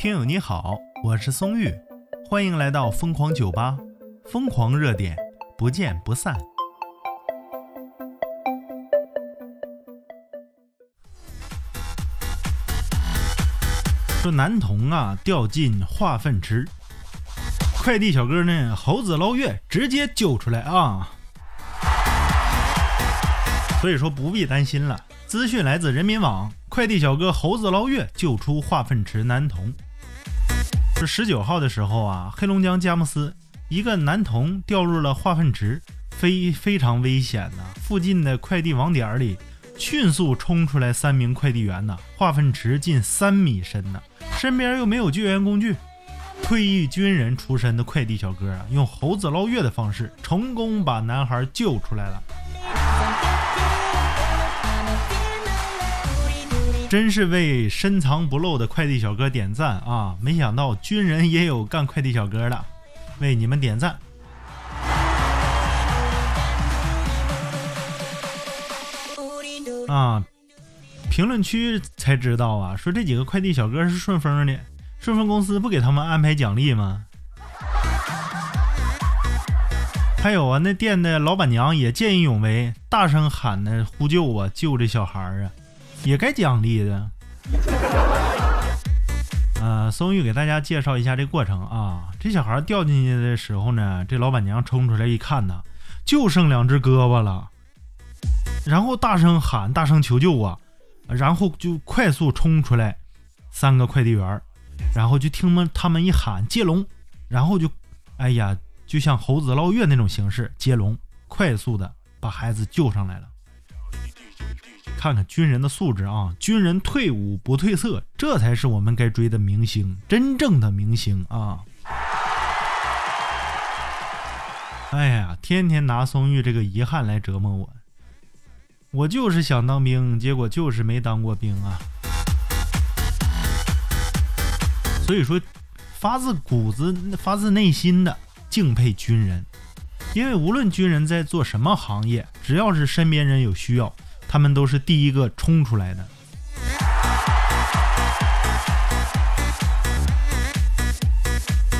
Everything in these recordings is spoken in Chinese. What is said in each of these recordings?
听友你好，我是松玉，欢迎来到疯狂酒吧，疯狂热点，不见不散。说男童啊掉进化粪池，快递小哥呢猴子捞月直接救出来啊！所以说不必担心了。资讯来自人民网，快递小哥猴子捞月救出化粪池男童。是十九号的时候啊，黑龙江佳木斯一个男童掉入了化粪池，非非常危险呐！附近的快递网点里迅速冲出来三名快递员呐，化粪池近三米深呐，身边又没有救援工具，退役军人出身的快递小哥啊，用猴子捞月的方式成功把男孩救出来了。真是为深藏不露的快递小哥点赞啊！没想到军人也有干快递小哥的，为你们点赞。啊，评论区才知道啊，说这几个快递小哥是顺丰的，顺丰公司不给他们安排奖励吗？还有啊，那店的老板娘也见义勇为，大声喊呢呼救啊，救这小孩啊。也该奖励的。呃，松玉给大家介绍一下这过程啊。这小孩掉进去的时候呢，这老板娘冲出来一看呢，就剩两只胳膊了，然后大声喊，大声求救啊，然后就快速冲出来三个快递员，然后就听们他们一喊接龙，然后就，哎呀，就像猴子捞月那种形式接龙，快速的把孩子救上来了。看看军人的素质啊！军人退伍不褪色，这才是我们该追的明星，真正的明星啊！哎呀，天天拿松玉这个遗憾来折磨我，我就是想当兵，结果就是没当过兵啊！所以说，发自骨子、发自内心的敬佩军人，因为无论军人在做什么行业，只要是身边人有需要。他们都是第一个冲出来的。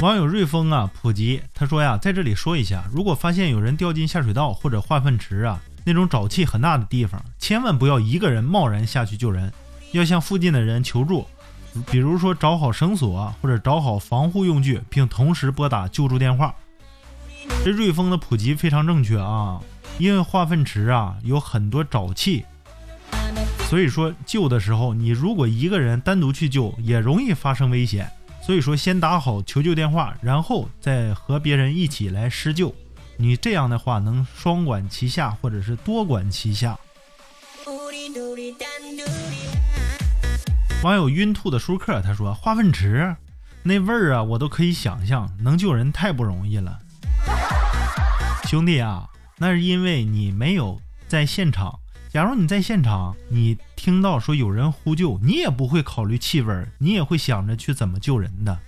网友瑞风啊，普及他说呀，在这里说一下，如果发现有人掉进下水道或者化粪池啊那种沼气很大的地方，千万不要一个人贸然下去救人，要向附近的人求助，比如说找好绳索或者找好防护用具，并同时拨打救助电话。这瑞风的普及非常正确啊。因为化粪池啊有很多沼气，所以说救的时候，你如果一个人单独去救，也容易发生危险。所以说，先打好求救电话，然后再和别人一起来施救。你这样的话，能双管齐下，或者是多管齐下。网友晕吐的舒克他说：“化粪池那味儿啊，我都可以想象，能救人太不容易了，兄弟啊！”那是因为你没有在现场。假如你在现场，你听到说有人呼救，你也不会考虑气味，你也会想着去怎么救人的。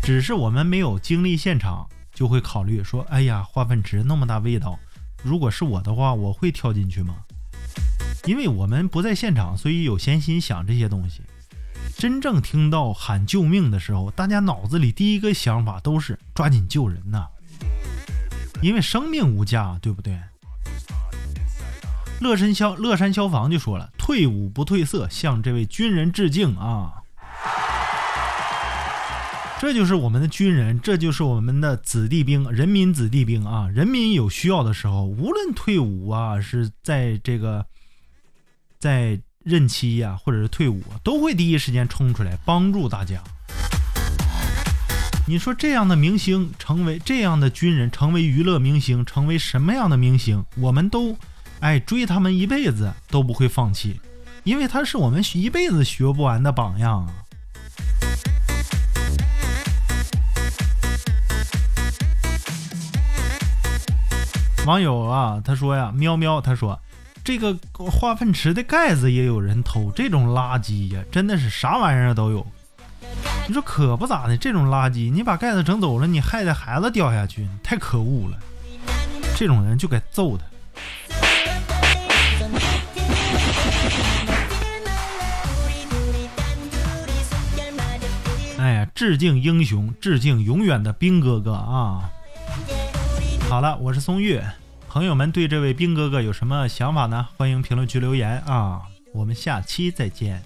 只是我们没有经历现场，就会考虑说：哎呀，化粪池那么大味道，如果是我的话，我会跳进去吗？因为我们不在现场，所以有闲心想这些东西。真正听到喊救命的时候，大家脑子里第一个想法都是抓紧救人呐。因为生命无价，对不对？乐山消乐山消防就说了：“退伍不褪色，向这位军人致敬啊！”这就是我们的军人，这就是我们的子弟兵，人民子弟兵啊！人民有需要的时候，无论退伍啊，是在这个在任期呀，或者是退伍，都会第一时间冲出来帮助大家。你说这样的明星成为这样的军人，成为娱乐明星，成为什么样的明星，我们都，哎，追他们一辈子都不会放弃，因为他是我们一辈子学不完的榜样啊。网友啊，他说呀，喵喵，他说，这个化粪池的盖子也有人偷，这种垃圾呀，真的是啥玩意儿都有。你说可不咋的，这种垃圾，你把盖子整走了，你害得孩子掉下去，太可恶了。这种人就该揍他。哎呀，致敬英雄，致敬永远的兵哥哥啊！好了，我是松玉，朋友们对这位兵哥哥有什么想法呢？欢迎评论区留言啊！我们下期再见。